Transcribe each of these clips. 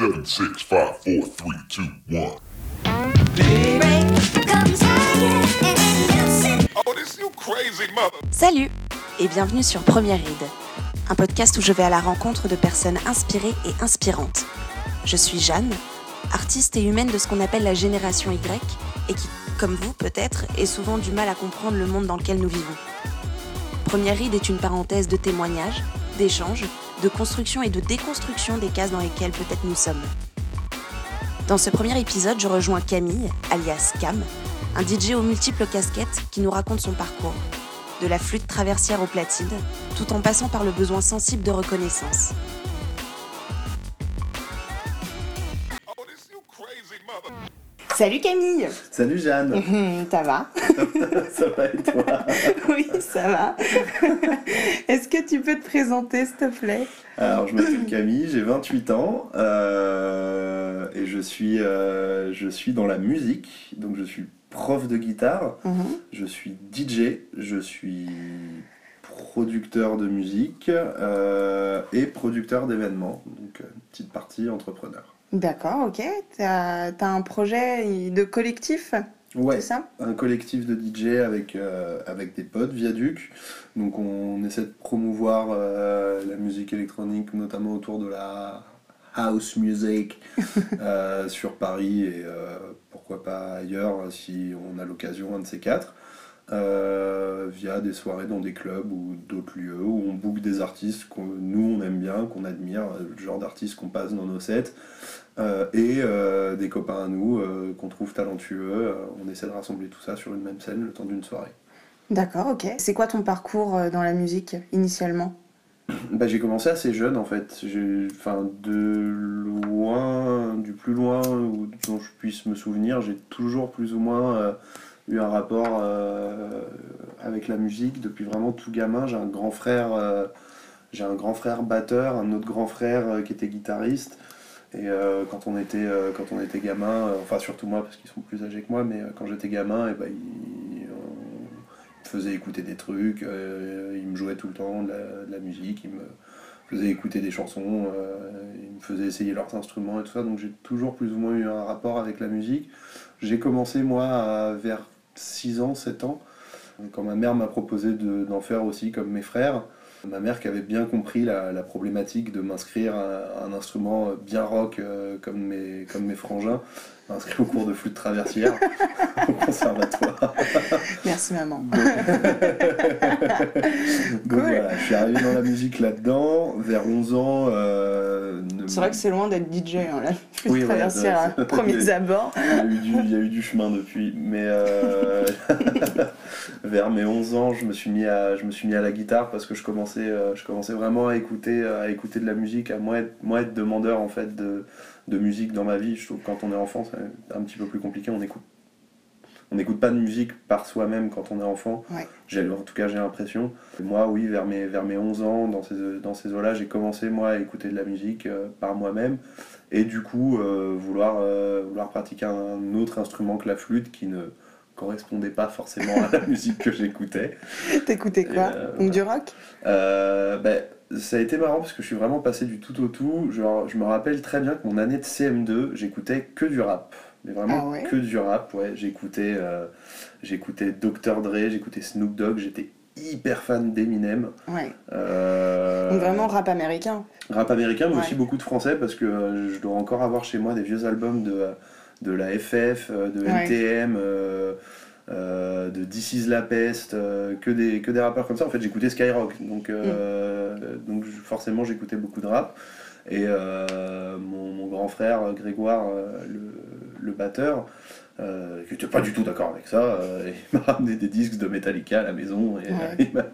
Seven, six, five, four, three, two, one. Oh. Salut et bienvenue sur Première Ride, un podcast où je vais à la rencontre de personnes inspirées et inspirantes. Je suis Jeanne, artiste et humaine de ce qu'on appelle la génération Y et qui, comme vous peut-être, ait souvent du mal à comprendre le monde dans lequel nous vivons. Première Ride est une parenthèse de témoignages, d'échanges, de construction et de déconstruction des cases dans lesquelles peut-être nous sommes. Dans ce premier épisode, je rejoins Camille, alias Cam, un DJ aux multiples casquettes qui nous raconte son parcours, de la flûte traversière au platine, tout en passant par le besoin sensible de reconnaissance. Salut Camille. Salut Jeanne, Ça va? Ça va et toi? Oui, ça va. Est-ce que tu peux te présenter, s'il te plaît? Alors je m'appelle Camille, j'ai 28 ans euh, et je suis, euh, je suis dans la musique, donc je suis prof de guitare, je suis DJ, je suis producteur de musique euh, et producteur d'événements, donc petite partie entrepreneur. D'accord, ok. T'as as un projet de collectif, Ouais, c'est ça? un collectif de DJ avec, euh, avec des potes, Viaduc. Donc on essaie de promouvoir euh, la musique électronique, notamment autour de la house music euh, sur Paris et pourquoi pas ailleurs si on a l'occasion, un de ces quatre. euh, via des soirées dans des clubs ou d'autres lieux où on book des artistes que nous on aime bien, qu'on admire, le genre d'artistes qu'on passe dans nos sets, et euh, des copains à nous euh, qu'on trouve talentueux. Euh, on essaie de rassembler tout ça sur une même scène le temps d'une soirée. D'accord, ok. C'est quoi ton parcours euh, dans la musique initialement? Bah, j'ai commencé assez jeune en fait. Enfin, de loin, du plus loin où- dont je puisse me souvenir, j'ai toujours plus ou moins euh, eu un rapport euh, avec la musique depuis vraiment tout gamin. J'ai un grand frère, euh, j'ai un grand frère batteur, un autre grand frère euh, qui était guitariste. Et euh, quand on était euh, quand on était gamin, euh, enfin surtout moi parce qu'ils sont plus âgés que moi, mais quand j'étais gamin, et ben ils, me faisait écouter des trucs, ils me jouaient tout le temps de la, musique, ils me faisaient écouter des chansons, ils me faisaient essayer leurs instruments et tout ça, donc j'ai toujours plus ou moins eu un rapport avec la musique. J'ai commencé moi vers 6 ans, 7 ans, quand ma mère m'a proposé de- d'en faire aussi comme mes frères. Ma mère qui avait bien compris la, la problématique de m'inscrire à, un instrument bien rock euh, comme, mes, comme mes frangins, inscrit au cours de flûte traversière au conservatoire. Merci maman. Donc voilà, je suis arrivé dans la musique là-dedans, vers 11 ans. euh, ne- C'est vrai que c'est loin d'être DJ, hein, la flûte Oui, ouais, traversière à c'est- premiers abords. il, y a eu du, il y a eu du chemin depuis, mais euh, vers mes 11 ans, je me suis mis à, je me suis mis à la guitare parce que je commençais, euh, je commençais vraiment à écouter, à écouter de la musique, à moi être, moi être demandeur en fait de, de musique dans ma vie. Je trouve que quand on est enfant, c'est un petit peu plus compliqué. On écoute, on n'écoute pas de musique par soi-même quand on est enfant. Ouais. J'ai, en tout cas, j'ai l'impression. Moi, oui, vers mes, vers mes 11 ans, dans ces, dans ces eaux-là, j'ai commencé moi à écouter de la musique euh, par moi-même et du coup euh, vouloir, euh, vouloir pratiquer un autre instrument que la flûte qui ne correspondait pas forcément à la musique que j'écoutais. T'écoutais quoi Euh, Donc du rock Euh, ben, ça a été marrant parce que je suis vraiment passé du tout au tout. Genre, je me rappelle très bien que mon année de CM2, j'écoutais que du rap. Mais vraiment Ah ouais que du rap, ouais. J'écoutais, euh, j'écoutais Dr. Dre, j'écoutais Snoop Dogg, j'étais hyper fan d'Eminem. Ouais. Euh, Donc vraiment rap américain. Rap américain, mais Ouais. aussi beaucoup de français parce que euh, je dois encore avoir chez moi des vieux albums de, de la FF, euh, de Ouais. NTM, euh, euh, de This is la peste, que, des, que des rappeurs comme ça. En fait, j'écoutais Skyrock, donc, euh, donc forcément j'écoutais beaucoup de rap. Et mon, mon grand frère Grégoire, le, le batteur, euh, qui n'était pas du tout d'accord avec ça, euh, il m'a ramené des disques de Metallica à la maison et, Ouais. il m'a-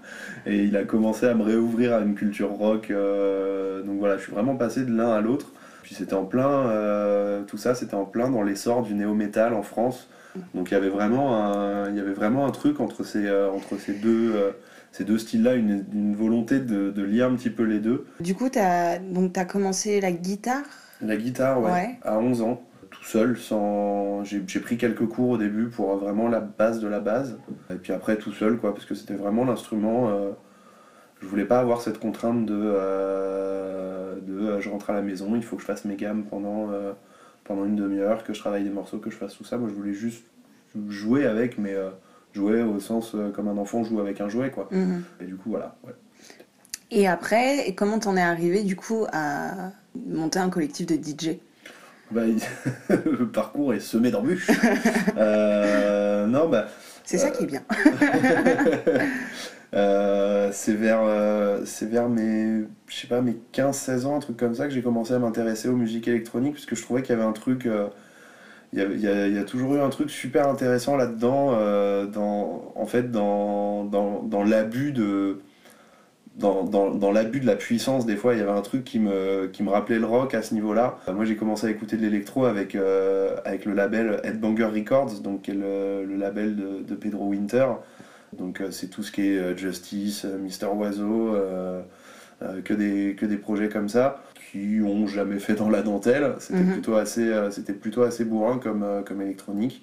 et il a commencé à me réouvrir à une culture rock. euh, donc voilà, je suis vraiment passé de l'un à l'autre. Puis c'était en plein, euh, tout ça, c'était en plein dans l'essor du néo-metal en France. Donc il y avait vraiment un, il y avait vraiment un truc entre ces, euh, entre ces deux, euh, ces deux styles-là, une, une volonté de, de lier un petit peu les deux. Du coup, t'as donc t'as commencé la guitare? La guitare, ouais, Ouais. à 11 ans, tout seul, sans... j'ai j'ai pris quelques cours au début pour vraiment la base de la base. Et puis après, tout seul, quoi, parce que c'était vraiment l'instrument. euh, je voulais pas avoir cette contrainte de, euh, de euh, je rentre à la maison, il faut que je fasse mes gammes pendant, euh, pendant une demi-heure, que je travaille des morceaux, que je fasse tout ça. Moi, je voulais juste jouer avec, mais euh, jouer au sens comme un enfant joue avec un jouet, quoi. Mhm. Et du coup, voilà. ouais. Et après, comment t'en es arrivé du coup à monter un collectif de DJ Bah, le parcours est semé d'embûches. Non, bah. C'est ça qui est bien. Euh, c'est vers, euh, c'est vers mes, je sais pas, mes 15-16 ans, un truc comme ça, que j'ai commencé à m'intéresser aux musiques électroniques, parce que je trouvais qu'il y avait un truc, euh, il y, a, toujours eu un truc super intéressant là-dedans, dans, en fait, dans, dans, dans l'abus de, dans, dans, l'abus de la puissance, des fois, il y avait un truc qui me, qui me rappelait le rock à ce niveau-là. Moi, j'ai commencé à écouter de l'électro avec, avec le label Headbanger Records, donc, qui est le, le label de Pedro Winter. Donc, euh, c'est tout ce qui est euh, Justice, euh, Mister Oiseau, que, des, que des projets comme ça, qui ont jamais fait dans la dentelle. C'était Mhm. plutôt, assez, c'était plutôt assez bourrin comme, comme électronique.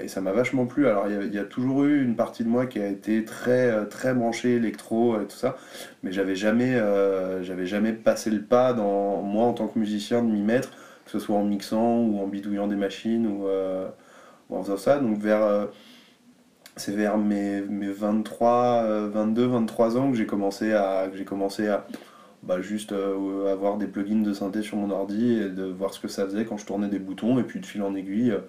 Et ça m'a vachement plu. Alors, il y a- il y, a toujours eu une partie de moi qui a été très, très branchée électro et tout ça, mais j'avais jamais, euh, j'avais jamais passé le pas, dans, moi en tant que musicien, de m'y mettre, que ce soit en mixant ou en bidouillant des machines ou, euh, ou en faisant ça. Donc, vers. euh, c'est vers mes, mes 23, euh, 22, 23 ans que j'ai commencé à, que j'ai commencé à bah, juste euh, avoir des plugins de synthé sur mon ordi et de voir ce que ça faisait quand je tournais des boutons. Et puis de fil en aiguille, euh,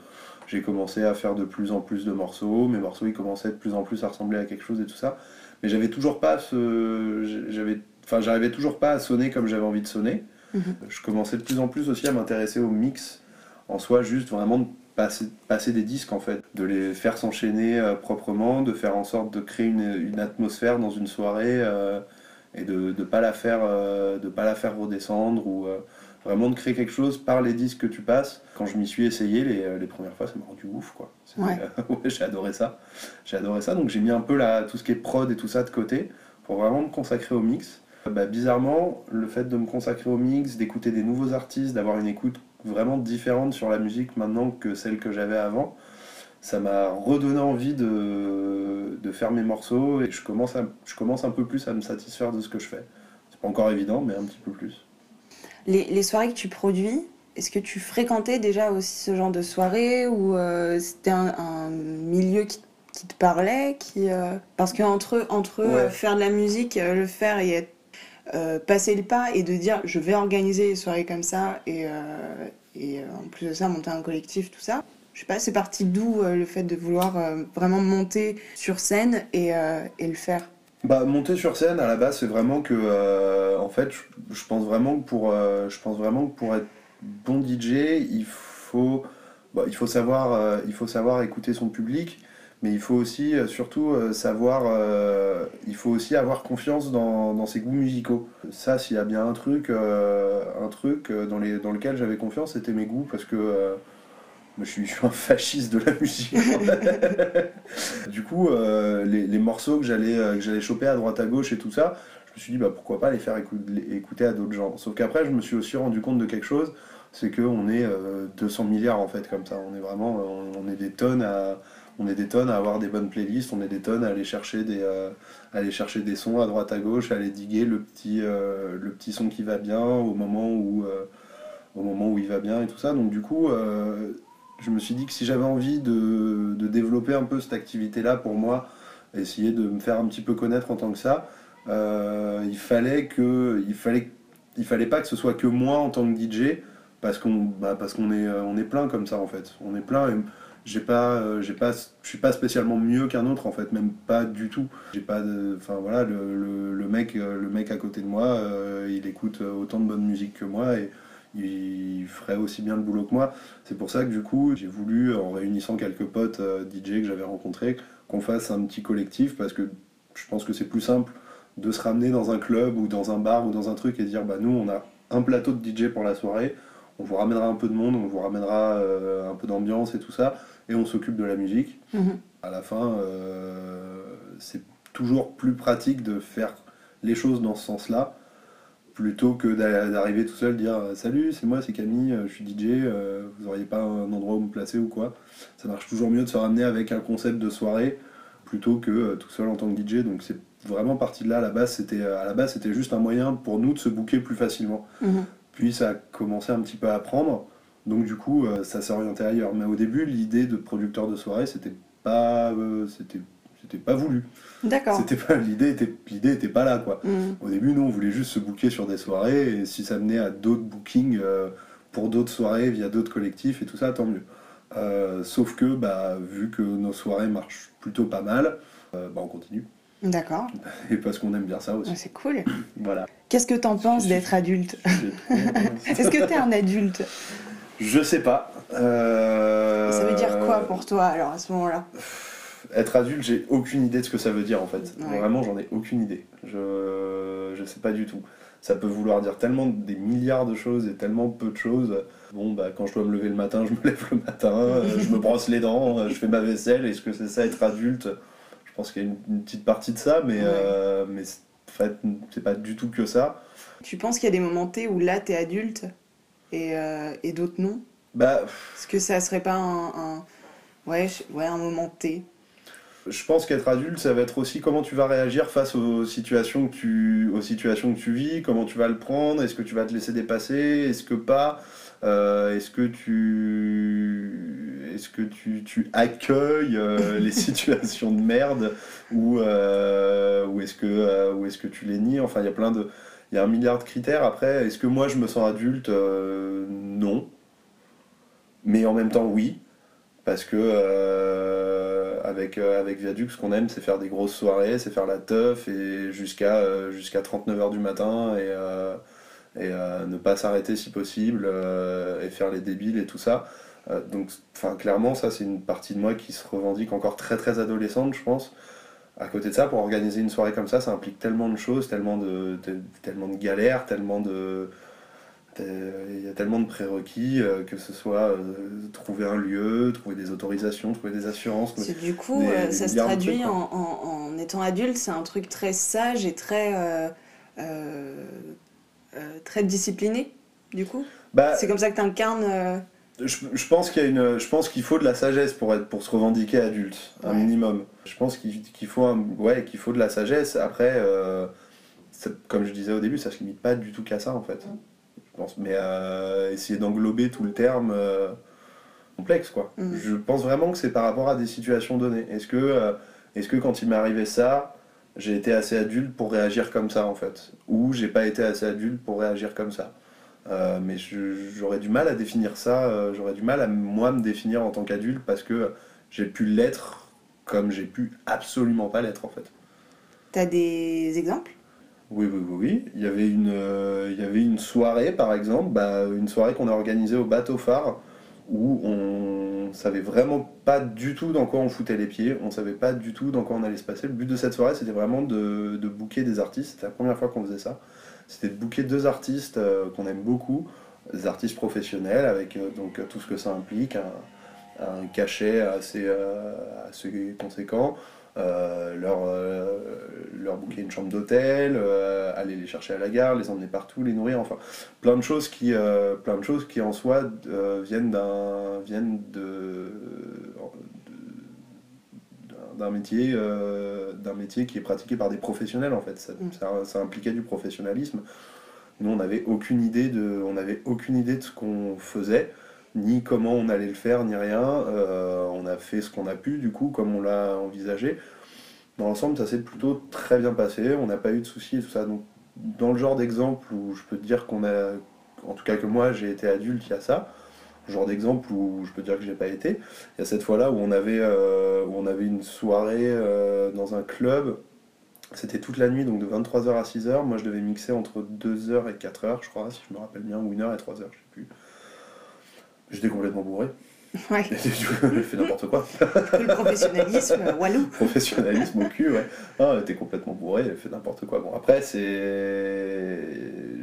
j'ai commencé à faire de plus en plus de morceaux. Mes morceaux ils commençaient de plus en plus à ressembler à quelque chose et tout ça. Mais j'avais toujours pas ce. J'avais, enfin, j'arrivais toujours pas à sonner comme j'avais envie de sonner. Mhm. Je commençais de plus en plus aussi à m'intéresser au mix en soi, juste vraiment de passer, passer des disques en fait, de les faire s'enchaîner euh, proprement, de faire en sorte de créer une, une atmosphère dans une soirée euh, et de ne pas la faire euh, de pas la faire redescendre ou vraiment de créer quelque chose par les disques que tu passes. Quand je m'y suis essayé les, les premières fois, ça m'a rendu ouf quoi. Ouais. ouais, j'ai adoré ça. J'ai adoré ça, donc j'ai mis un peu la, tout ce qui est prod et tout ça de côté pour vraiment me consacrer au mix. Bah, bizarrement, le fait de me consacrer au mix, d'écouter des nouveaux artistes, d'avoir une écoute vraiment différente sur la musique maintenant que celle que j'avais avant, ça m'a redonné envie de, de faire mes morceaux et je commence, à, je commence un peu plus à me satisfaire de ce que je fais. C'est pas encore évident, mais un petit peu plus. Les, les soirées que tu produis, est-ce que tu fréquentais déjà aussi ce genre de soirée ou euh, c'était un, un milieu qui, qui te parlait qui, euh, Parce qu'entre entre Ouais. euh, faire de la musique, euh, le faire et être, euh, passer le pas et de dire je vais organiser des soirées comme ça et, euh, et euh, en plus de ça monter un collectif, tout ça. Je sais pas, c'est parti d'où le fait de vouloir vraiment monter sur scène et, et le faire? Bah, monter sur scène, à la base, c'est vraiment que, en fait, je, pense vraiment que pour, je pense vraiment que pour être bon DJ, il faut, bah, il faut savoir, il faut savoir écouter son public, mais il faut aussi, euh, surtout, euh, savoir, euh, il faut aussi avoir confiance dans, dans ses goûts musicaux. Ça, s'il y a bien un truc, un truc dans, les, dans lequel j'avais confiance, c'était mes goûts, parce que je suis, je suis un fasciste de la musique. du coup, les, morceaux que j'allais choper à droite à gauche et tout ça, je me suis dit bah, pourquoi pas les faire écouter à d'autres gens. Sauf qu'après, je me suis aussi rendu compte de quelque chose, c'est qu'on est euh, 200 milliards en fait comme ça. On est vraiment, on, on est des tonnes à on est des tonnes à avoir des bonnes playlists, on est des tonnes à aller chercher des, euh, sons à droite à gauche, à aller diguer le petit, euh, son qui va bien au moment où, euh, au moment où il va bien et tout ça. Donc du coup, je me suis dit que si j'avais envie de, développer un peu cette activité-là pour moi, essayer de me faire un petit peu connaître en tant que ça, il fallait que, il fallait, pas que ce soit que moi en tant que DJ, parce qu'on, bah, qu'on est, plein comme ça en fait. On est plein j'ai pas, euh, j'ai pas, je suis pas spécialement mieux qu'un autre en fait, même pas du tout. J'ai pas enfin voilà, le, le, mec, euh, le mec à côté de moi, euh, il écoute autant de bonne musique que moi et il ferait aussi bien le boulot que moi. C'est pour ça que du coup, j'ai voulu, en réunissant quelques potes DJ que j'avais rencontrés, qu'on fasse un petit collectif parce que je pense que c'est plus simple de se ramener dans un club ou dans un bar ou dans un truc et dire bah nous on a un plateau de DJ pour la soirée, on vous ramènera un peu de monde, on vous ramènera un peu d'ambiance et tout ça, et on s'occupe de la musique. Mhm. À la fin, euh, c'est toujours plus pratique de faire les choses dans ce sens-là plutôt que d'a- d'arriver tout seul dire salut c'est moi c'est Camille euh, je suis DJ euh, vous auriez pas un endroit où me placer ou quoi ça marche toujours mieux de se ramener avec un concept de soirée plutôt que euh, tout seul en tant que DJ donc c'est vraiment parti de là. À la base, c'était à la base, c'était juste un moyen pour nous de se booker plus facilement. Mhm. Puis ça a commencé un petit peu à prendre. Donc du coup, euh, ça s'est orienté ailleurs. Mais au début, l'idée de producteur de soirée, c'était pas, euh, c'était, c'était pas voulu. D'accord. C'était pas l'idée était l'idée était pas là quoi. Mhm. Au début, nous, on voulait juste se booker sur des soirées et si ça menait à d'autres bookings euh, pour d'autres soirées via d'autres collectifs et tout ça, tant mieux. Euh, sauf que, bah, vu que nos soirées marchent plutôt pas mal, euh, bah, on continue. D'accord. Et parce qu'on aime bien ça aussi. Ouais, C'est cool. Voilà. Qu'est-ce que t'en penses d'être adulte? Est-ce que t'es un adulte? Je sais pas. Euh, Ça veut dire quoi pour toi alors à ce moment-là? Être adulte, j'ai aucune idée de ce que ça veut dire en fait. Ouais. Vraiment, j'en ai aucune idée. Je je sais pas du tout. Ça peut vouloir dire tellement des milliards de choses et tellement peu de choses. Bon, bah quand je dois me lever le matin, je me lève le matin, euh, je me brosse les dents, euh, je fais ma vaisselle. Est-ce que c'est ça être adulte? Je pense qu'il y a une, petite partie de ça, mais Ouais. euh, mais en fait, c'est pas du tout que ça. Tu penses qu'il y a des moments T où là t'es adulte? Et, euh, et d'autres non? Bah, Est-ce que ça serait pas un, un- Ouais, ouais, un moment T? Je pense qu'être adulte, ça va être aussi comment tu vas réagir face aux situations que tu, aux situations que tu vis, comment tu vas le prendre, est-ce que tu vas te laisser dépasser, est-ce que pas, Euh, est-ce que tu, est-ce que tu, tu accueilles euh, les situations de merde ou, euh, ou est-ce que, ou est-ce que tu les nies, enfin il y a plein de, il y a un milliard de critères. Après, est-ce que moi je me sens adulte? Euh, Non, mais en même temps oui parce que euh, avec, euh, avec Viaduc, ce qu'on aime, c'est faire des grosses soirées, c'est faire la teuf et jusqu'à euh, jusqu'à 39h du matin et, et ne pas s'arrêter si possible et faire les débiles et tout ça. Donc, clairement, ça, c'est une partie de moi qui se revendique encore très très adolescente, je pense. À côté de ça, pour organiser une soirée comme ça, ça implique tellement de choses, tellement de, de- tellement de galères, tellement de, il y a tellement de prérequis, euh, que ce soit euh, trouver un lieu, trouver des autorisations, trouver des assurances. C'est du coup, Des- euh, des ça se traduit en, quoi. en- en étant adulte, c'est un truc très sage et très, très discipliné, du coup? Bah, C'est comme ça que tu incarnes. Je, je pense qu'il y a une, je pense qu'il faut de la sagesse pour être, pour se revendier adulte, un Ouais. minimum. Je pense qu'il faut, un- ouais, qu'il faut de la sagesse. Après, euh, comme je disais au début, ça se limite pas du tout qu'à ça en fait. Je pense, mais euh, essayer d'englober tout le terme euh, complexe quoi. Mhm. Je pense vraiment que c'est par rapport à des situations données. Est-ce que, euh, est-ce que quand il m'est arrivé ça, j'ai été assez adulte pour réagir comme ça en fait, ou j'ai pas été assez adulte pour réagir comme ça? Euh, mais j'aurais du mal à définir ça, euh, j'aurais du mal à moi me définir en tant qu'adulte parce que j'ai pu l'être comme j'ai pu absolument pas l'être en fait. T'as des exemples? Oui, oui, oui, oui. Il y avait une, euh, il y avait une soirée par exemple, bah, une soirée qu'on a organisée au bateau phare où on savait vraiment pas du tout dans quoi on foutait les pieds, on savait pas du tout dans quoi on allait se passer. Le but de cette soirée c'était vraiment de, de booker des artistes, c'était la première fois qu'on faisait ça. C'était de booker deux artistes euh, qu'on aime beaucoup, des artistes professionnels avec euh, donc euh, tout ce que ça implique, un, cachet assez, assez conséquent, leur, euh, leur booker une chambre d'hôtel, aller les chercher à la gare, les emmener partout, les nourrir, enfin plein de choses qui, plein de choses qui en soi viennent d'un viennent de- d'un- d'un métier euh, d'un métier qui est pratiqué par des professionnels en fait. Ça, Mm. ça, ça impliquait du professionnalisme. Nous on n'avait aucune idée de on avait aucune idée de ce qu'on faisait ni comment on allait le faire ni rien. Euh, on a fait ce qu'on a pu du coup comme on l'a envisagé. Dans l'ensemble ça s'est plutôt très bien passé. On n'a pas eu de soucis et tout ça. Donc dans le genre d'exemple où je peux te dire qu'on a en tout cas que moi j'ai été adulte il y a ça genre d'exemple où je peux dire que j'ai pas été. Il y a cette fois là où on avait euh, où on avait une soirée euh, dans un club. C'était toute la nuit donc de 23h à 6h moi je devais mixer entre 2h et 4h je crois si je me rappelle bien ou 1h et 3h je sais plus. J'étais complètement bourré Ouais. du coup j'ai fait n'importe quoi Le professionnalisme, euh, Walou. professionnalisme au cul, ouais. Ah, elle était complètement bourrée, elle fait n'importe quoi. Bon, après, c'est.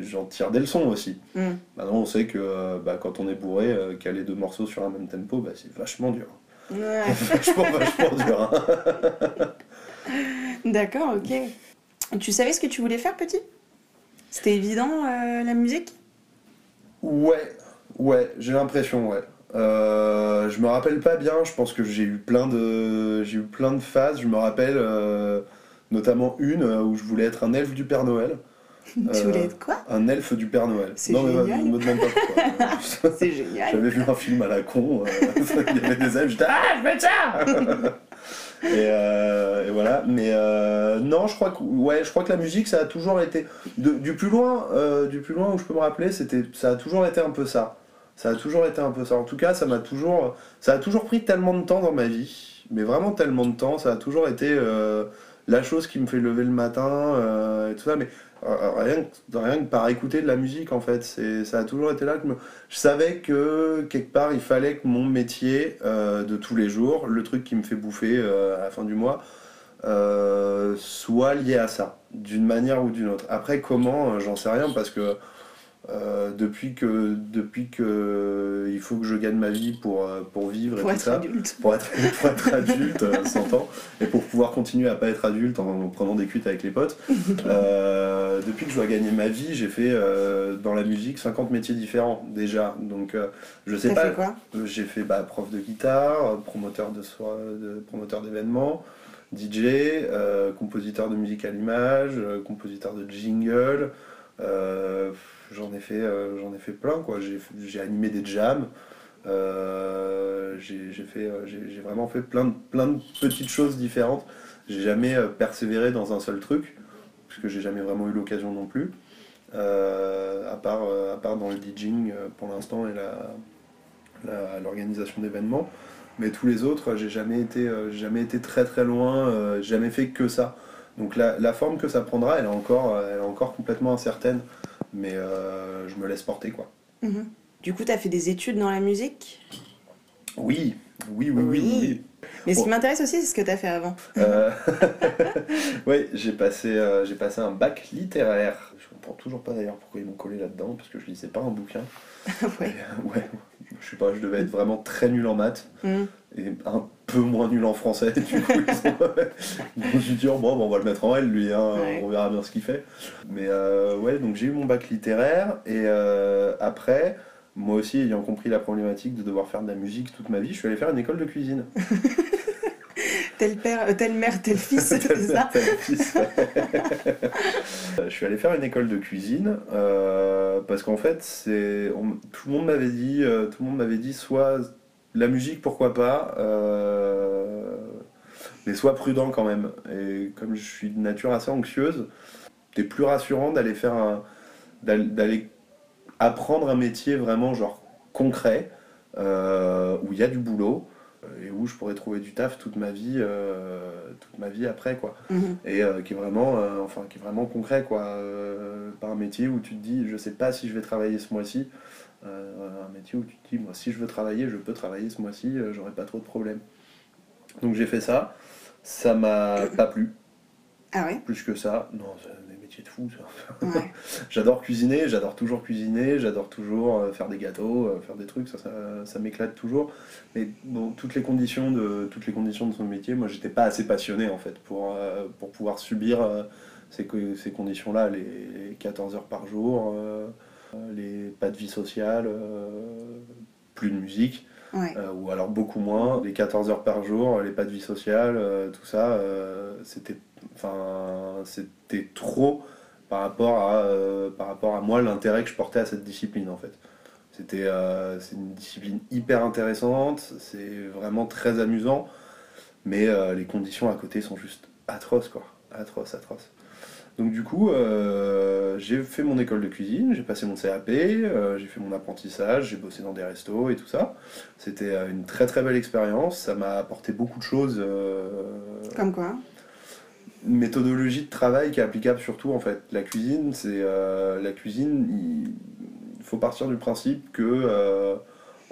J'en tire des leçons aussi. Mm. Maintenant, on sait que bah, quand on est bourré, euh, caler deux morceaux sur un même tempo, bah, c'est vachement dur. Ouais. vachement, vachement dur. hein. D'accord, ok. Tu savais ce que tu voulais faire, petit? C'était évident, euh, la musique? Ouais, ouais, j'ai l'impression, ouais. Euh, je me rappelle pas bien, je pense que j'ai eu plein de j'ai eu plein de phases, je me rappelle euh, notamment une euh, où je voulais être un elfe du Père Noël. Tu voulais être quoi? Un elfe du Père Noël. C'est non, mais génial. me, me demande pas pourquoi. C'est génial. J'avais vu un film à la con, il y avait des elfes, j'étais Ah, je vais ça et, euh, et voilà, mais euh, non, je crois que ouais, je crois que la musique, ça a toujours été de- du plus loin, euh, du plus loin où je peux me rappeler, c'était, ça a toujours été un peu ça. Ça a toujours été un peu ça. En tout cas, ça m'a toujours, ça a toujours pris tellement de temps dans ma vie, mais vraiment tellement de temps. Ça a toujours été euh, la chose qui me fait lever le matin euh, et tout ça. Mais euh, rien, que, rien que par écouter de la musique, en fait, c'est, ça a toujours été là que je savais que quelque part il fallait que mon métier de tous les jours, le truc qui me fait bouffer à la fin du mois, soit lié à ça, d'une manière ou d'une autre. Après, comment, j'en sais rien parce que euh, depuis que depuis que il faut que je gagne ma vie pour, euh, pour vivre Pour et tout être ça, adulte. pour être, pour être adulte, euh, 100 ans, et pour pouvoir continuer à pas être adulte en prenant des cuites avec les potes. Euh, depuis que je dois gagner ma vie, j'ai fait euh, dans la musique 50 métiers différents déjà. Donc euh, je sais pas. euh, J'ai fait bah, prof de guitare, euh, promoteur de soi- de promoteur d'événements, DJ, euh, compositeur de musique à l'image, euh, compositeur de jingle. euh, j'en ai fait, euh, j'en ai fait plein quoi. J'ai, animé des jams. euh, j'ai, fait, euh, j'ai, vraiment fait plein de, plein de petites choses différentes. J'ai jamais persévéré dans un seul truc, puisque j'ai jamais vraiment eu l'occasion non plus. À, part, à part dans le DJing pour l'instant et la, la- l'organisation d'événements. Mais tous les autres, j'ai jamais été, jamais été très très loin, jamais fait que ça. Donc la, la forme que ça prendra, elle est encore, elle est encore complètement incertaine. Mais euh, je me laisse porter quoi. Mhm. Du coup, t'as fait des études dans la musique? Oui, oui, oui, oui. Oui. oui. Mais ce Bon. qui m'intéresse aussi, c'est ce que t'as fait avant. Euh, oui, j'ai passé, euh, j'ai passé un bac littéraire. Je comprends toujours pas d'ailleurs pourquoi ils m'ont collé là-dedans, parce que je lisais pas un bouquin. ouais. Et, euh, ouais, je sais pas, je devais être vraiment très nul en maths. Mhm. et un peu moins nul en français. Du coup, ils ont... Je suis dit, oh, bon, on va le mettre en L, lui, hein, Ouais. on verra bien ce qu'il fait. Mais euh, ouais, donc j'ai eu mon bac littéraire, et euh, après, moi aussi, ayant compris la problématique de devoir faire de la musique toute ma vie, je suis allé faire une école de cuisine. Tel père, euh, telle mère, tel fils, c'est ça Tel fils. je suis allé faire une école de cuisine euh, parce qu'en fait, c'est tout le monde m'avait dit, euh, tout le monde m'avait dit soit la musique, pourquoi pas, euh, mais sois prudent quand même. Et comme je suis de nature assez anxieuse, c'était plus rassurant d'aller faire un, d'aller- apprendre un métier vraiment genre concret euh, où il y a du boulot euh, et où je pourrais trouver du taf toute ma vie, euh, toute ma vie après quoi. Mhm. et euh, qui est vraiment euh, enfin qui est vraiment concret quoi. Euh, pas un métier où tu te dis je sais pas si je vais travailler ce mois-ci. Euh, un métier où tu te dis moi si je veux travailler je peux travailler ce mois-ci euh, j'aurai pas trop de problèmes. Donc j'ai fait ça. Ça m'a pas plu. Ah ouais? Plus que ça. Non métiers de fou Ouais. j'adore cuisiner j'adore toujours cuisiner j'adore toujours euh, faire des gâteaux euh, faire des trucs ça, ça, ça m'éclate toujours. Mais bon toutes les conditions de toutes les conditions de son métier moi j'étais pas assez passionné en fait pour euh, pour pouvoir subir euh, ces, ces conditions là les, les 14 heures par jour euh, les pas de vie sociale plus de musique Euh, ou alors beaucoup moins, les 14 heures par jour, les pas de vie sociale, euh, tout ça, euh, c'était, enfin, c'était trop par rapport à, euh, par rapport à moi l'intérêt que je portais à cette discipline en fait. C'était, euh, c'est une discipline hyper intéressante, c'est vraiment très amusant, mais euh, les conditions à côté sont juste atroces quoi, atroces, atroces. Donc du coup, euh, j'ai fait mon école de cuisine, j'ai passé mon CAP, euh, j'ai fait mon apprentissage, j'ai bossé dans des restos et tout ça. C'était euh, une très très belle expérience, ça m'a apporté beaucoup de choses. Comme quoi une méthodologie de travail qui est applicable surtout en fait. La cuisine, c'est euh, la cuisine, il faut partir du principe que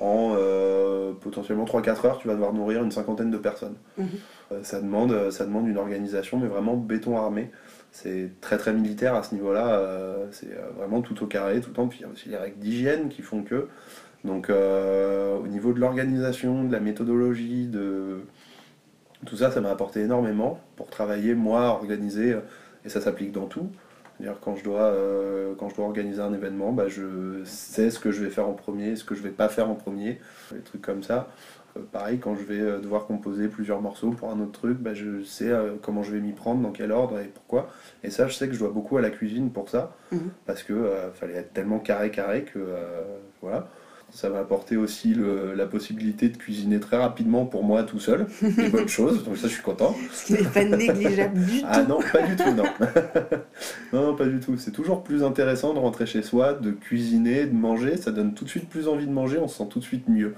en euh, potentiellement 3-4 heures, tu vas devoir nourrir une cinquantaine de personnes. Mhm. Euh, ça, demande, ça demande une organisation, mais vraiment béton armé. C'est très très militaire à ce niveau-là, euh, c'est euh, vraiment tout au carré, tout le temps. Puis il y a aussi les règles d'hygiène qui font que. Donc euh, au niveau de l'organisation, de la méthodologie, de tout ça, ça m'a apporté énormément pour travailler, moi, organiser, et ça s'applique dans tout. C'est-à-dire quand je dois, quand je dois organiser un événement, bah, je sais ce que je vais faire en premier, ce que je vais pas faire en premier, des trucs comme ça. Euh, pareil, quand je vais euh, devoir composer plusieurs morceaux pour un autre truc, bah, je sais euh, comment je vais m'y prendre, dans quel ordre et pourquoi. Et ça, je sais que je dois beaucoup à la cuisine pour ça, Mhm. parce que euh, fallait être tellement carré carré que euh, voilà. Ça m'a apporté aussi le- la possibilité de cuisiner très rapidement pour moi tout seul, des bonnes choses, donc ça je suis content. Ce qui n'est pas négligeable du Ah tout. non, pas du tout, non. non, non, pas du tout. C'est toujours plus intéressant de rentrer chez soi, de cuisiner, de manger. Ça donne tout de suite plus envie de manger, on se sent tout de suite mieux.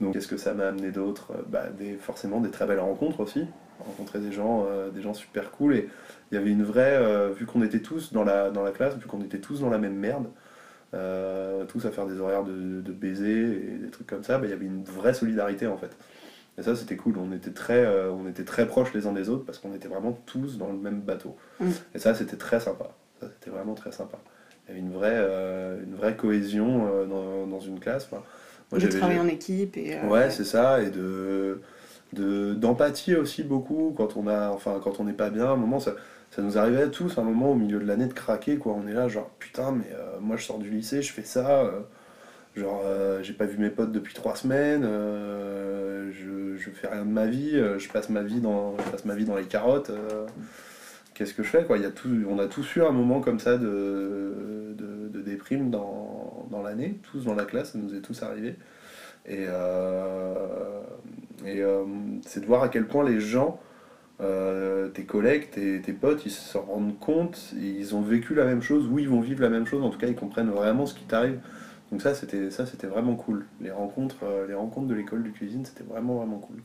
Donc, qu'est-ce que ça m'a amené d'autre? Bah, des, Forcément, des très belles rencontres aussi. Rencontrer des gens, euh, des gens super cool. Et il y avait une vraie. euh, vu qu'on était tous dans la, dans la classe, vu qu'on était tous dans la même merde, euh, tous à faire des horaires de, de baisers et des trucs comme ça, bah, il y avait une vraie solidarité en fait. Et ça, c'était cool. On était très, on était très proches les uns des autres parce qu'on était vraiment tous dans le même bateau. Mm. Et ça, c'était très sympa. Ça, c'était vraiment très sympa. Il y avait une vraie, une vraie cohésion dans, dans une classe. Enfin, moi, de travailler en équipe et. euh, Ouais, c'est ça, et de de- d'empathie aussi beaucoup quand on a enfin quand on n'est pas bien. À un moment ça, ça nous arrivait à tous à un moment au milieu de l'année de craquer quoi. On est là genre putain mais euh, moi je sors du lycée je fais ça euh, genre euh, j'ai pas vu mes potes depuis trois semaines je, je fais rien de ma vie je passe ma vie dans je passe ma vie dans les carottes qu'est-ce que je fais quoi? Il y a tout on a tous eu un moment comme ça de de, de déprime dans, l'année tous dans la classe ça nous est tous arrivé et, euh, euh, c'est de voir à quel point les gens, euh, tes collègues, tes, tes potes, ils se rendent compte, ils ont vécu la même chose, ou ils vont vivre la même chose, en tout cas ils comprennent vraiment ce qui t'arrive. Donc ça c'était ça c'était vraiment cool. Les rencontres, les rencontres de l'école de cuisine, c'était vraiment vraiment cool.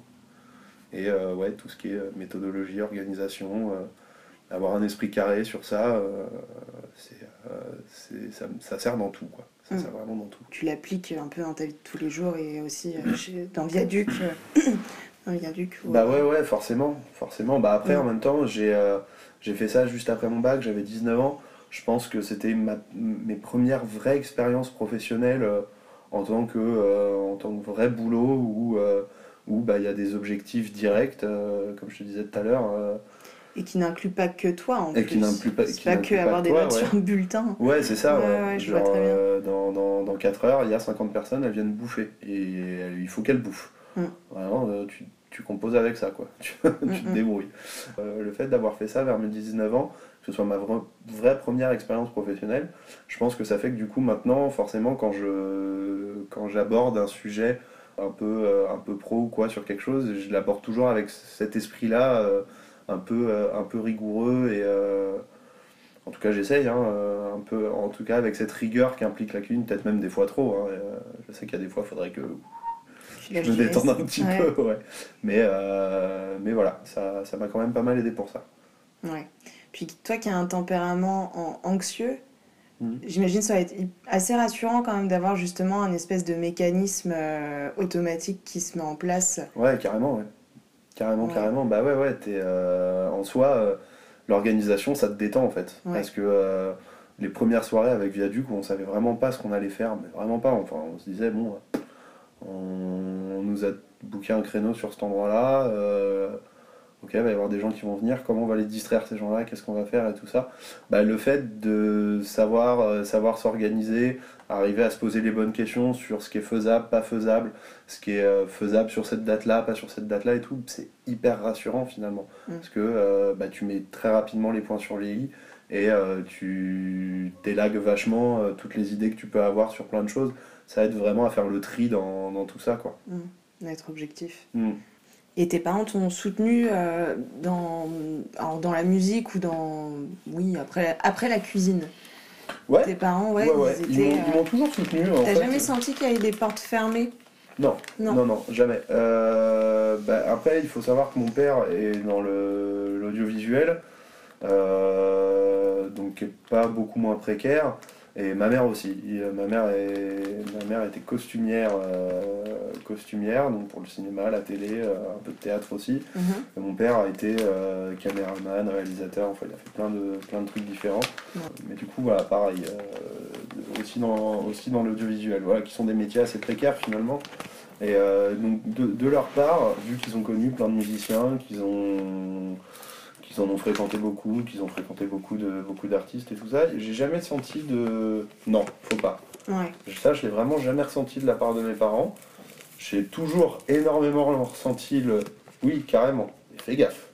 Et ouais, tout ce qui est méthodologie, organisation, avoir un esprit carré sur ça, c'est- ça, ça sert dans tout quoi. Ça Mm. sert vraiment dans tout. Tu l'appliques un peu dans ta vie de tous les jours et aussi euh, chez- dans Viaduc. euh, dans Viaduc. Bah ouais, ouais, forcément, forcément. Bah après, Mm. en même temps, j'ai euh, fait ça juste après mon bac, j'avais 19 ans. Je pense que c'était mes premières vraies expériences professionnelles euh, en tant que euh, en tant que vrai boulot où euh, où bah il y a des objectifs directs, euh, comme je te disais tout à l'heure. Et qui n'inclut pas que toi en Et plus. qui n'inclut pas- qui pas que pas avoir des toi, notes ouais. sur un bulletin. Ouais, c'est ça. Ouais, ouais. ouais, je vois Genre, très bien. euh, dans, dans, dans 4 heures, il y a 50 personnes, elles viennent bouffer. Et il faut qu'elles bouffent. Mm. Vraiment, euh, tu, tu composes avec ça, quoi. Tu, tu te Mm, mm. débrouilles. Euh, le fait d'avoir fait ça vers mes 19 ans, que ce soit ma vra- vraie première expérience professionnelle, je pense que ça fait que du coup, maintenant, forcément, quand je quand j'aborde un sujet un peu, un peu pro ou quoi sur quelque chose, je l'aborde toujours avec cet esprit-là, euh, un, peu, euh, un peu rigoureux et. euh, en tout cas, j'essaye, hein, euh, un peu, en tout cas avec cette rigueur qu'implique la cuisine, peut-être même des fois trop. hein, je sais qu'il y a des fois, il faudrait que je me détende un petit Ouais. peu. Ouais. Mais, euh, mais voilà, ça ça m'a quand même pas mal aidé pour ça. Ouais. Puis toi qui as un tempérament en- anxieux, Mhm. j'imagine ça va être assez rassurant quand même d'avoir justement un espèce de mécanisme euh, automatique qui se met en place. Ouais, carrément, ouais. Carrément, Ouais. carrément. Bah ouais, ouais, t'es, euh, en soi, euh, l'organisation, ça te détend en fait. Ouais. Parce que euh, les premières soirées avec Viaduc, où on savait vraiment pas ce qu'on allait faire, mais vraiment pas. Enfin, on se disait, bon, on, on nous a booké un créneau sur cet endroit-là. Ok, il va y avoir des gens qui vont venir, comment on va les distraire ces gens-là, qu'est-ce qu'on va faire et tout ça? Bah, le fait de savoir euh, savoir s'organiser, arriver à se poser les bonnes questions sur ce qui est faisable, pas faisable, ce qui est euh, faisable sur cette date-là, pas sur cette date-là et tout, c'est hyper rassurant finalement. Mm. Parce que euh, bah, tu mets très rapidement les points sur les i et euh, tu délagues vachement euh, toutes les idées que tu peux avoir sur plein de choses. Ça aide vraiment à faire le tri dans, dans tout ça. quoi. D'être objectif. Mm. Et tes parents t'ont soutenu euh, dans, alors dans la musique ou dans. Oui, après, après la cuisine? Ouais, Tes parents, ouais, ouais, ouais. ils Ils étaient. m'ont- ils euh, m'ont toujours soutenu. en T'as fait. jamais senti qu'il y avait des portes fermées? Non, Non. non, non, jamais. Euh, bah, après, il faut savoir que mon père est dans le- l'audiovisuel, euh, donc pas beaucoup moins précaire, et ma mère aussi. Il- ma, mère est, ma mère était costumière, euh, costumière, donc pour le cinéma, la télé, euh, un peu de théâtre aussi. Mhm. Et mon père a été euh, caméraman, réalisateur, enfin il a fait plein de, plein de trucs différents. Ouais. Mais du coup, voilà, pareil, euh, aussi dans, aussi dans l'audiovisuel, voilà, qui sont des métiers assez précaires finalement. Et euh, donc de, de leur part, vu qu'ils ont connu plein de musiciens, qu'ils ont qu'ils en ont fréquenté beaucoup, qu'ils ont fréquenté beaucoup de beaucoup d'artistes et tout ça, j'ai jamais senti de non, faut pas. Ouais. Ça, je l'ai vraiment jamais ressenti de la part de mes parents. j'ai toujours énormément ressenti le oui, carrément. Et fais gaffe.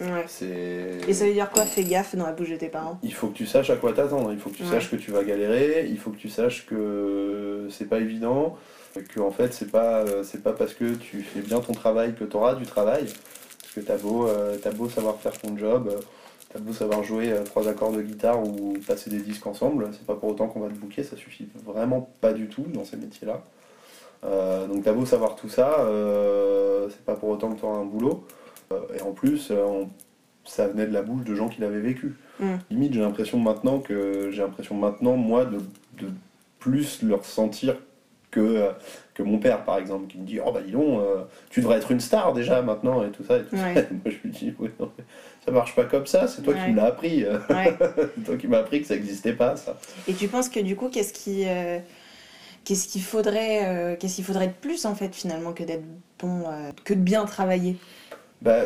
Ouais. C'est. Et ça veut dire quoi Fais gaffe dans la bouche de tes parents? Il faut que tu saches à quoi t'attendre, il faut que tu Ouais. saches que tu vas galérer, il faut que tu saches que c'est pas évident, que en fait c'est pas c'est pas parce que tu fais bien ton travail que tu auras du travail, parce que t'as beau euh, beau savoir faire ton job, euh, t'as beau savoir jouer euh, trois accords de guitare ou passer des disques ensemble, c'est pas pour autant qu'on va te bouquer, ça suffit vraiment pas du tout dans ces métiers-là. Donc t'as beau savoir tout ça, c'est pas pour autant que tu auras un boulot. Et en plus, on- ça venait de la bouche de gens qui l'avaient vécu. Mm. Limite, j'ai l'impression maintenant que j'ai l'impression maintenant moi de, de plus le ressentir que, que mon père par exemple qui me dit oh bah dis donc euh, tu devrais être une star déjà maintenant et tout ça et tout Ouais. ça. Moi je lui dis oui, non, mais ça marche pas comme ça, c'est toi qui me l'as appris, Ouais. toi qui m'as appris que ça n'existait pas ça. Et tu penses que du coup, qu'est-ce qui, euh, qu'est-ce qu'il faudrait, euh, qu'est-ce qu'il faudrait de plus en fait finalement que d'être bon, que de bien travailler? Bah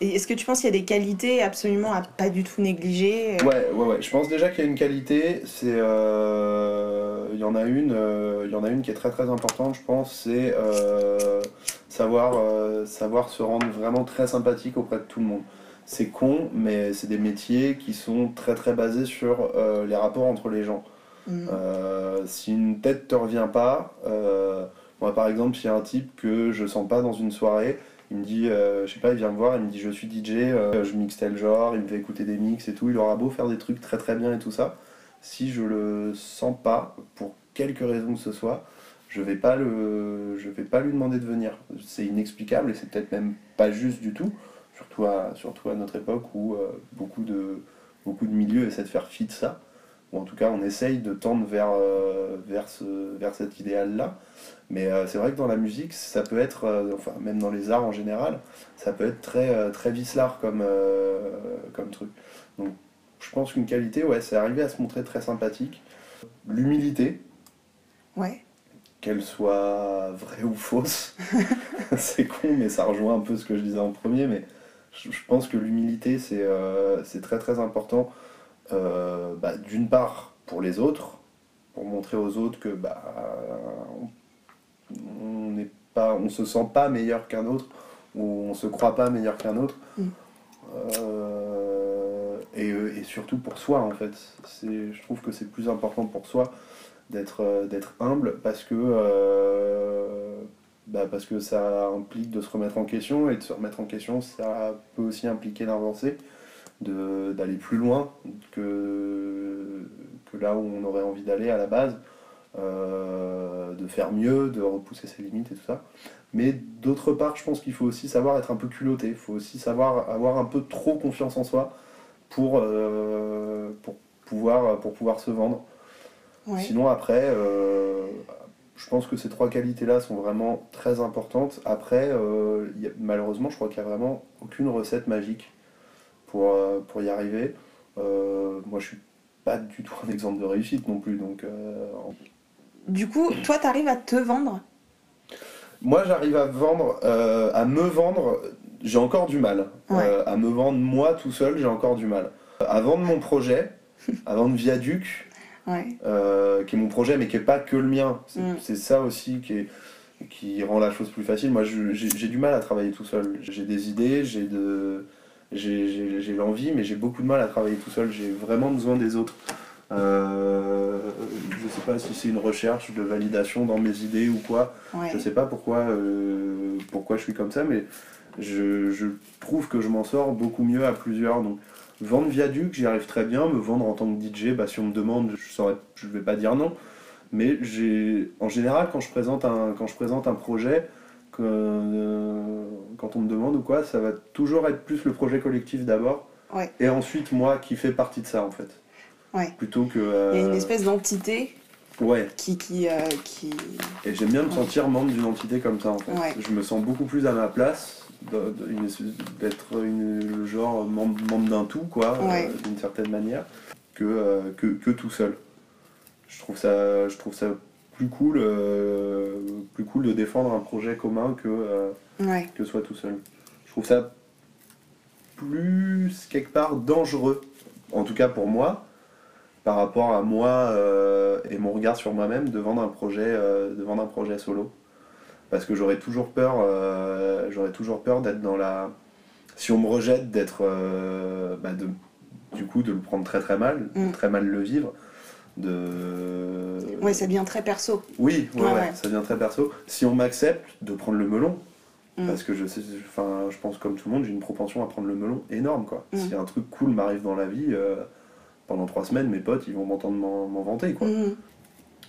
est-ce que tu penses qu'il y a des qualités absolument à pas du tout négliger euh, Ouais, ouais, ouais. Je pense déjà qu'il y a une qualité. C'est, euh, il y en a une, euh, il y en a une qui est très très importante. Je pense, c'est euh, savoir, savoir se rendre vraiment très sympathique auprès de tout le monde. C'est con, mais c'est des métiers qui sont très très basés sur les rapports entre les gens. Mm. Euh, si une tête te revient pas, moi par exemple, s'il y a un type que je sens pas dans une soirée, il me dit, euh, je sais pas, il vient me voir, il me dit je suis DJ, euh, je mixe tel genre, il me fait écouter des mix et tout, il aura beau faire des trucs très très bien et tout ça, si je le sens pas, pour quelque raison que ce soit, je vais pas le, je vais pas lui demander de venir. C'est inexplicable et c'est peut-être même pas juste du tout, surtout à, surtout à notre époque où euh, beaucoup de, beaucoup de milieux essaient de faire fi de ça ou en tout cas on essaye de tendre vers, euh, vers, ce- vers cet idéal-là. Mais euh, c'est vrai que dans la musique, ça peut être, euh, enfin même dans les arts en général, ça peut être très, très vicelard comme, comme truc. Donc je pense qu'une qualité, ouais, c'est arriver à se montrer très sympathique. L'humilité, Ouais. qu'elle soit vraie ou fausse, c'est con, mais ça rejoint un peu ce que je disais en premier, mais je, pense que l'humilité, c'est euh, c'est très très important, euh, bah, d'une part pour les autres, pour montrer aux autres que bah, on n'est pas, on se sent pas meilleur qu'un autre, ou on se croit pas meilleur qu'un autre. Mm. Euh, et, euh, et surtout pour soi en fait. C'est- Je trouve que c'est plus important pour soi d'être d'être humble parce que euh, bah, parce que ça implique de se remettre en question et de se remettre en question ça peut aussi impliquer d'avancer d'aller plus loin que, que là où on aurait envie d'aller à la base euh, de faire mieux de repousser ses limites et tout ça mais d'autre part je pense qu'il faut aussi savoir être un peu culotté il faut aussi savoir avoir un peu trop confiance en soi pour, euh, pour, pouvoir, pour pouvoir se vendre Ouais. Sinon, après, euh, je pense que ces trois qualités-là sont vraiment très importantes. Après, euh, il y a- malheureusement, je crois qu'il n'y a vraiment aucune recette magique pour, euh, pour y arriver. Euh, moi, je suis pas du tout un exemple de réussite non plus. Donc, euh, Du coup, toi, t'arrives à te vendre? Moi, j'arrive à vendre, euh, à me vendre. J'ai encore du mal. Ouais. Euh, à me vendre moi tout seul, j'ai encore du mal. À vendre mon projet, à vendre Viaduc, Ouais. euh, qui est mon projet, mais qui n'est pas que le mien. C'est Mm. ça aussi qui, est- qui rend la chose plus facile. Moi, j'ai du mal à travailler tout seul. J'ai des idées, j'ai de, j'ai- j'ai j'ai l'envie, mais j'ai beaucoup de mal à travailler tout seul. J'ai vraiment besoin des autres. Euh, je sais pas si c'est une recherche de validation dans mes idées ou quoi. Ouais. Je sais pas pourquoi, euh, pourquoi je suis comme ça, mais je, je trouve que je m'en sors beaucoup mieux à plusieurs. Donc, vendre Viaduc, j'y arrive très bien. Me vendre en tant que DJ, bah, si on me demande, je je vais pas dire non. Mais j'ai, en général, quand je présente un, quand je présente un projet, que, euh, quand on me demande ou quoi, ça va toujours être plus le projet collectif d'abord. Ouais. Et ensuite, moi qui fais partie de ça, en fait. Ouais. Plutôt que. Il y a une euh, espèce d'entité Ouais. qui, qui, euh, qui... Et j'aime bien me sentir membre d'une entité comme ça en fait. Ouais. Je me sens beaucoup plus à ma place d'être le genre membre, membre d'un tout quoi, euh, d'une certaine manière, que, que, que tout seul. Je trouve ça, je trouve ça plus cool, euh, plus cool de défendre un projet commun que, euh, Ouais. que soit tout seul. Je trouve ça plus quelque part dangereux, en tout cas pour moi, par rapport à moi euh, et mon regard sur moi-même de vendre un projet, de vendre un projet solo. parce que j'aurais toujours peur, j'aurais toujours peur d'être dans la. Si on me rejette, d'être, bah, de, du coup, de le prendre très très mal, de Mm. très mal le vivre, de. Ouais, ça devient très perso. Oui, ouais, Ouais, ça devient très perso. Si on m'accepte, de prendre le melon, Mm. parce que je sais, enfin, je pense comme tout le monde, j'ai une propension à prendre le melon énorme, quoi. Mm. Si un truc cool m'arrive dans la vie, euh, pendant trois semaines, mes potes, ils vont m'entendre m'en vanter, quoi. Mhm.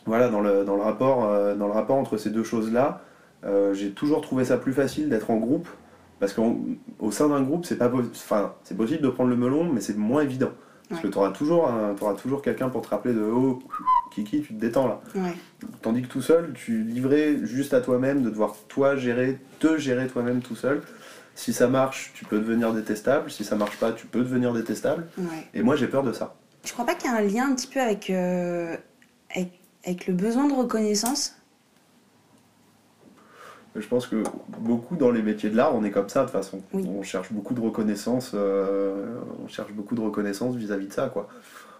Voilà, dans le, dans le, rapport, euh, dans le rapport entre ces deux choses-là, euh, j'ai toujours trouvé ça plus facile d'être en groupe, parce qu'au sein d'un groupe, c'est pas enfin, c'est possible de prendre le melon, mais c'est moins évident. Parce Ouais. que tu auras toujours, un- t'auras toujours quelqu'un pour te rappeler de Oh, Kiki, tu te détends là. Ouais. Tandis que tout seul, tu livrais juste à toi-même, de devoir toi gérer, te gérer toi-même tout seul. Si ça marche, tu peux devenir détestable. Si ça marche pas, tu peux devenir détestable. Ouais. Et moi, j'ai peur de ça. Je crois pas qu'il y a un lien un petit peu avec, euh, avec, avec le besoin de reconnaissance. Je pense que beaucoup dans les métiers de l'art, on est comme ça de toute façon. Oui. On cherche beaucoup de reconnaissance, euh, on cherche beaucoup de reconnaissance vis-à-vis de ça, quoi.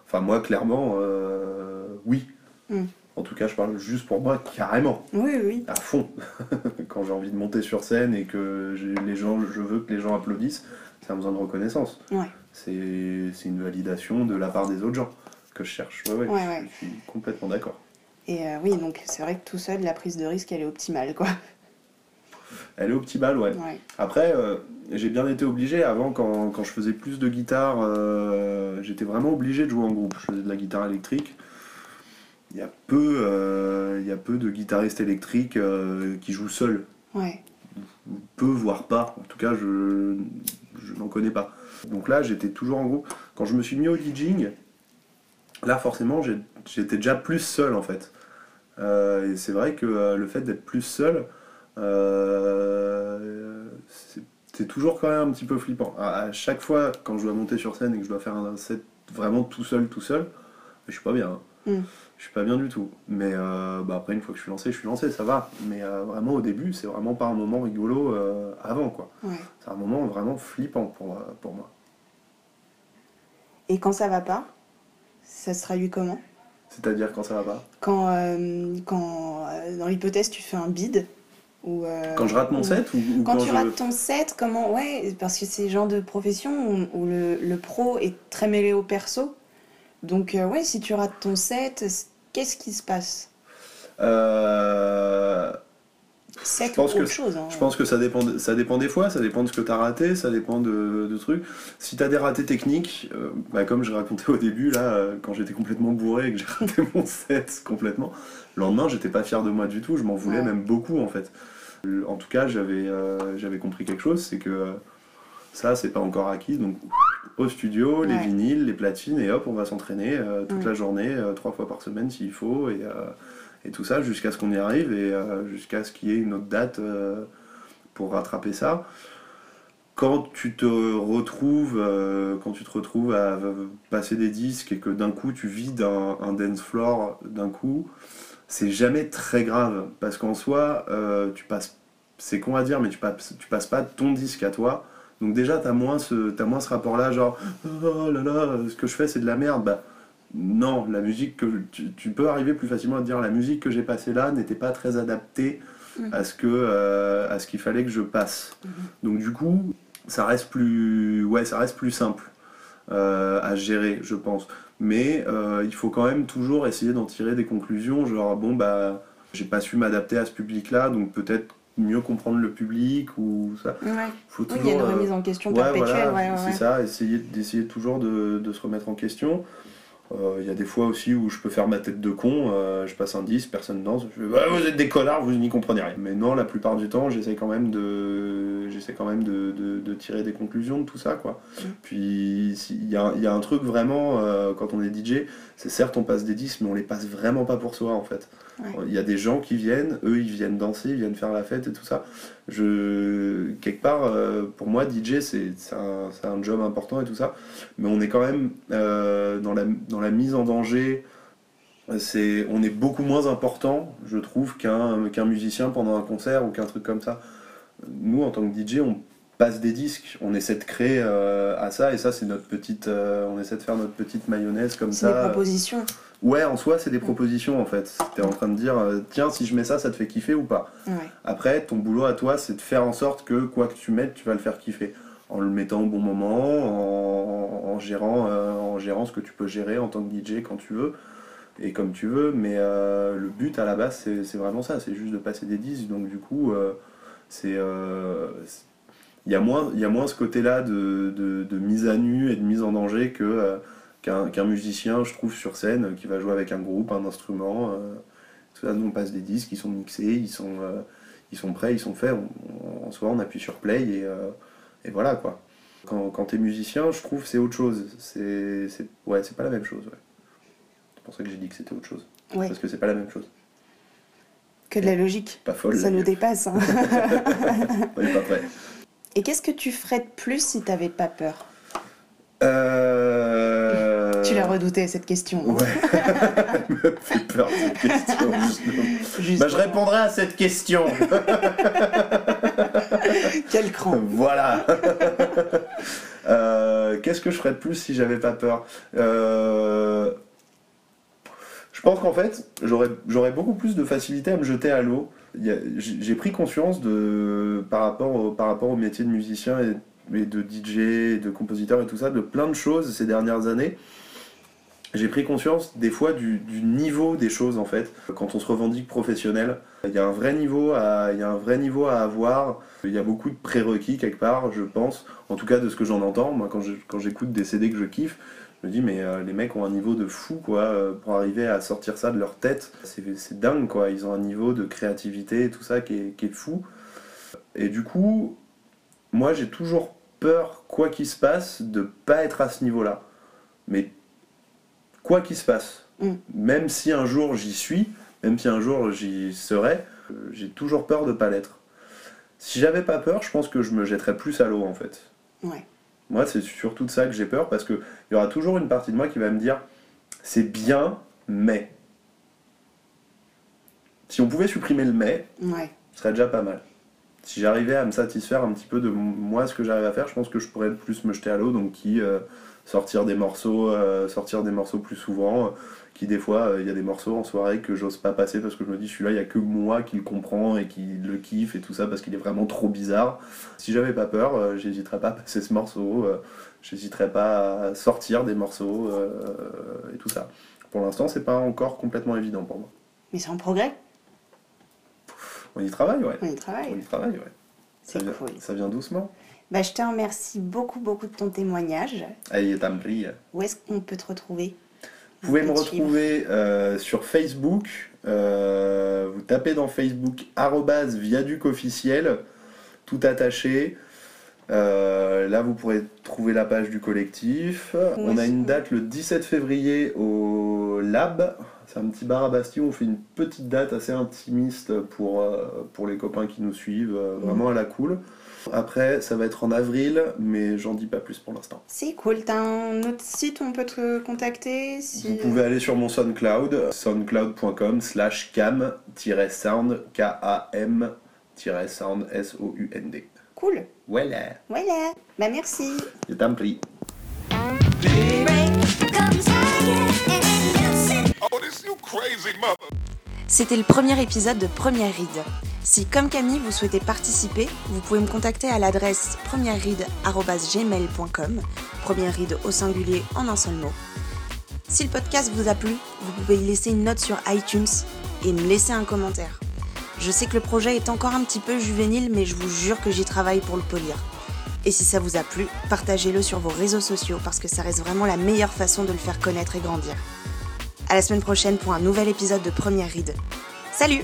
Enfin, moi, clairement, euh, oui. Mm. En tout cas, je parle juste pour moi, carrément, Oui, oui. à fond. Quand j'ai envie de monter sur scène et que les gens, je veux que les gens applaudissent, c'est un besoin de reconnaissance. Ouais. C'est une validation de la part des autres gens que je cherche. Ouais, ouais, Ouais, je- ouais. je suis complètement d'accord. Et euh, oui, donc c'est vrai que tout seul, la prise de risque, elle est optimale, quoi. Elle est optimale, ouais. Ouais. Après, euh, j'ai bien été obligé. Avant, quand, quand je faisais plus de guitare, euh, j'étais vraiment obligé de jouer en groupe. Je faisais de la guitare électrique. Il y a peu, euh, il y a peu de guitaristes électriques qui jouent seuls. Ouais. Peu, voire pas. En tout cas, je, je n'en connais pas. Donc là, j'étais toujours en groupe. Quand je me suis mis au DJing, là, forcément, j'étais déjà plus seul, en fait. Et c'est vrai que le fait d'être plus seul, c'est c'est toujours quand même un petit peu flippant. À, chaque fois, quand je dois monter sur scène et que je dois faire un set vraiment tout seul, tout seul, je suis pas bien. hein. Mm. Je suis pas bien du tout. Mais euh, bah, après, une fois que je suis lancé, je suis lancé, ça va. Mais euh, vraiment, au début, c'est vraiment pas un moment rigolo euh, avant, quoi. Ouais. C'est un moment vraiment flippant pour, euh, pour moi. Et quand ça va pas, ça se traduit comment? C'est-à-dire quand ça va pas? Quand, euh, quand euh, dans l'hypothèse, tu fais un bid ou euh, Quand je rate mon ou- set ou, ou Quand, tu je... rates ton set, comment Ouais, parce que c'est le genre de profession où, où le, le pro est très mêlé au perso. Donc, euh, ouais, si tu rates ton set, qu'est-ce qui se passe? Euh, Set Je pense ou que- autre chose. hein. Je pense que ça dépend, ça dépend des fois, ça dépend de ce que tu as raté, ça dépend de, de trucs. Si tu as des ratés techniques, euh, bah, comme je racontais au début, là, euh, quand j'étais complètement bourré et que j'ai raté mon set complètement, le lendemain, j'étais pas fier de moi du tout, je m'en voulais Ouais. même beaucoup en fait. En tout cas, j'avais euh, j'avais compris quelque chose, c'est que ça, c'est pas encore acquis, donc au studio, les vinyles, les platines, et hop, on va s'entraîner euh, toute Ouais. la journée, euh, trois fois par semaine s'il faut, et, et tout ça jusqu'à ce qu'on y arrive et jusqu'à ce qu'il y ait une autre date pour rattraper ça. Quand tu te retrouves, euh, quand tu te retrouves à passer des disques et que d'un coup tu vides un, un dance floor d'un coup, c'est jamais très grave parce qu'en soi, euh, tu passes, c'est con à dire, mais tu passes, tu passes pas ton disque à toi. Donc déjà, t'as moins ce, t'as moins ce rapport-là, genre oh là là, ce que je fais c'est de la merde. Bah, non, la musique que tu, tu peux arriver plus facilement à te dire la musique que j'ai passée là n'était pas très adaptée Mhm. à ce que euh, à ce qu'il fallait que je passe. Donc du coup, ça reste plus ouais, ça reste plus simple euh, à gérer, je pense. Mais euh, il faut quand même toujours essayer d'en tirer des conclusions, genre bon bah j'ai pas su m'adapter à ce public-là, donc peut-être mieux comprendre le public ou ça. Ouais. Faut Oui, il y a une toujours, euh, remise en question perpétuelle. voilà, ouais, ouais, c'est ça, essayer d'essayer toujours de, de se remettre en question. Euh, Il y a des fois aussi où je peux faire ma tête de con, euh, je passe un 10, personne danse, je fais bah, vous êtes des connards, vous n'y comprenez rien. Mais non, la plupart du temps, j'essaie quand même de j'essaie quand même de, de- de tirer des conclusions de tout ça quoi. Mm. Puis si- il y a, y a un truc vraiment euh, quand on est DJ, c'est certes on passe des 10 mais on les passe vraiment pas pour soi en fait. Ouais. Il y a des gens qui viennent, eux ils viennent danser, ils viennent faire la fête et tout ça. Je quelque part euh, pour moi DJ c'est un, un job important et tout ça, mais on est quand même euh, dans la dans la mise en danger. C'est on est beaucoup moins important, je trouve, qu'un qu'un musicien pendant un concert ou qu'un truc comme ça. Nous en tant que DJ on passe des disques, on essaie de créer euh, à ça et ça c'est notre petite, on essaie de faire notre petite mayonnaise comme C'est des ça. propositions. Ouais, en soi, c'est des propositions en fait. T'es en train de dire, euh, tiens, si je mets ça, ça te fait kiffer ou pas Ouais. Après, ton boulot à toi, c'est de faire en sorte que quoi que tu mettes, tu vas le faire kiffer. En le mettant au bon moment, en, en gérant, euh, en gérant ce que tu peux gérer en tant que DJ quand tu veux et comme tu veux. Mais euh, le but à la base, c'est vraiment ça c'est juste de passer des disques. Donc, du coup, euh, c'est. il y, a moins, il y a moins ce côté-là de, de- de mise à nu et de mise en danger que, qu'un musicien, je trouve, sur scène, qui va jouer avec un groupe, un instrument. euh, tout ça, nous, on passe des disques, ils sont mixés, ils sont, euh, ils sont prêts, ils sont faits. On- on- en soi, on appuie sur play et, euh, et voilà quoi. Quand, quand t'es musicien, je trouve c'est autre chose. C'est, ouais, c'est pas la même chose. Ouais. C'est pour ça que j'ai dit que c'était autre chose. Ouais. Parce que c'est pas la même chose. Que de la logique. Pas folle. Ça nous dépasse. hein. On est pas prêt. Et qu'est-ce que tu ferais de plus si t'avais pas peur? Euh... Tu l'as redouté cette question. Ouais. Elle me fait peur cette question. Bah, je répondrai à cette question. Quel cran. voilà. Euh, Qu'est-ce que je ferais de plus si j'avais pas peur? Euh, Je pense qu'en fait, j'aurais beaucoup plus de facilité à me jeter à l'eau. J'ai pris conscience de, par, rapport au, par rapport au métier de musicien et, et de DJ, et de compositeur et tout ça, de plein de choses ces dernières années. J'ai pris conscience des fois du, niveau des choses en fait. Quand on se revendique professionnel, il y a un vrai niveau à, il y a un vrai niveau à avoir. Il y a beaucoup de prérequis quelque part, je pense. En tout cas, de ce que j'en entends. Moi, quand je- quand j'écoute des CD que je kiffe, je me dis, mais euh, les mecs ont un niveau de fou, quoi, euh, pour arriver à sortir ça de leur tête. C'est c'est dingue, quoi. Ils ont un niveau de créativité et tout ça qui est, qui est fou. Et du coup, moi, j'ai toujours peur, quoi qu'il se passe, de pas être à ce niveau-là. Mais quoi qu'il se passe, Mm. même si un jour j'y suis, même si un jour j'y serai, euh, j'ai toujours peur de pas l'être. Si j'avais pas peur, je pense que je me jetterais plus à l'eau en fait. Ouais. Moi, c'est surtout de ça que j'ai peur parce qu'il y aura toujours une partie de moi qui va me dire c'est bien, mais. Si on pouvait supprimer le mais, Ouais. ce serait déjà pas mal. Si j'arrivais à me satisfaire un petit peu de moi, ce que j'arrive à faire, je pense que je pourrais plus me jeter à l'eau, donc qui euh, sortir des morceaux, euh, sortir des morceaux plus souvent, qui des fois euh, il y a des morceaux en soirée que j'ose pas passer parce que je me dis celui-là il y a que moi qui le comprend et qui le kiffe et tout ça parce qu'il est vraiment trop bizarre. Si j'avais pas peur, euh, j'hésiterais pas à passer ce morceau, euh, j'hésiterais pas à sortir des morceaux euh, et tout ça. Pour l'instant, c'est pas encore complètement évident pour moi. Mais c'est en progrès? On y travaille, ouais. On y On travaille. y travaille, ouais. Ça C'est vient, cool. ça vient doucement. Bah, je te remercie beaucoup, beaucoup de ton témoignage. Allez. Où est-ce qu'on peut te retrouver? Vous pouvez me retrouver euh, sur Facebook. euh, vous tapez dans Facebook arrobase viaduc officiel, tout attaché. Euh, là, vous pourrez trouver la page du collectif. On a une date le 17 février au Lab. C'est un petit bar à Bastille. On fait une petite date assez intimiste pour, pour les copains qui nous suivent, euh, vraiment à la cool. Après, ça va être en avril, mais j'en dis pas plus pour l'instant. C'est cool. T'as un autre site où on peut te contacter si... Vous pouvez aller sur mon SoundCloud, soundcloud.com slash cam-sound, K-A-M-sound, S-O-U-N-D. Cool. Voilà, Voilà. Bah, merci. je t'en prie. Oh, this you crazy mother. C'était le premier épisode de Première Ride. Si, comme Camille, vous souhaitez participer, vous pouvez me contacter à l'adresse premièreride.gmail.com, première ride au singulier en un seul mot. Si le podcast vous a plu, vous pouvez y laisser une note sur iTunes et me laisser un commentaire. Je sais que le projet est encore un petit peu juvénile, mais je vous jure que j'y travaille pour le polir. Et si ça vous a plu, partagez-le sur vos réseaux sociaux parce que ça reste vraiment la meilleure façon de le faire connaître et grandir. À la semaine prochaine pour un nouvel épisode de Première Ride. Salut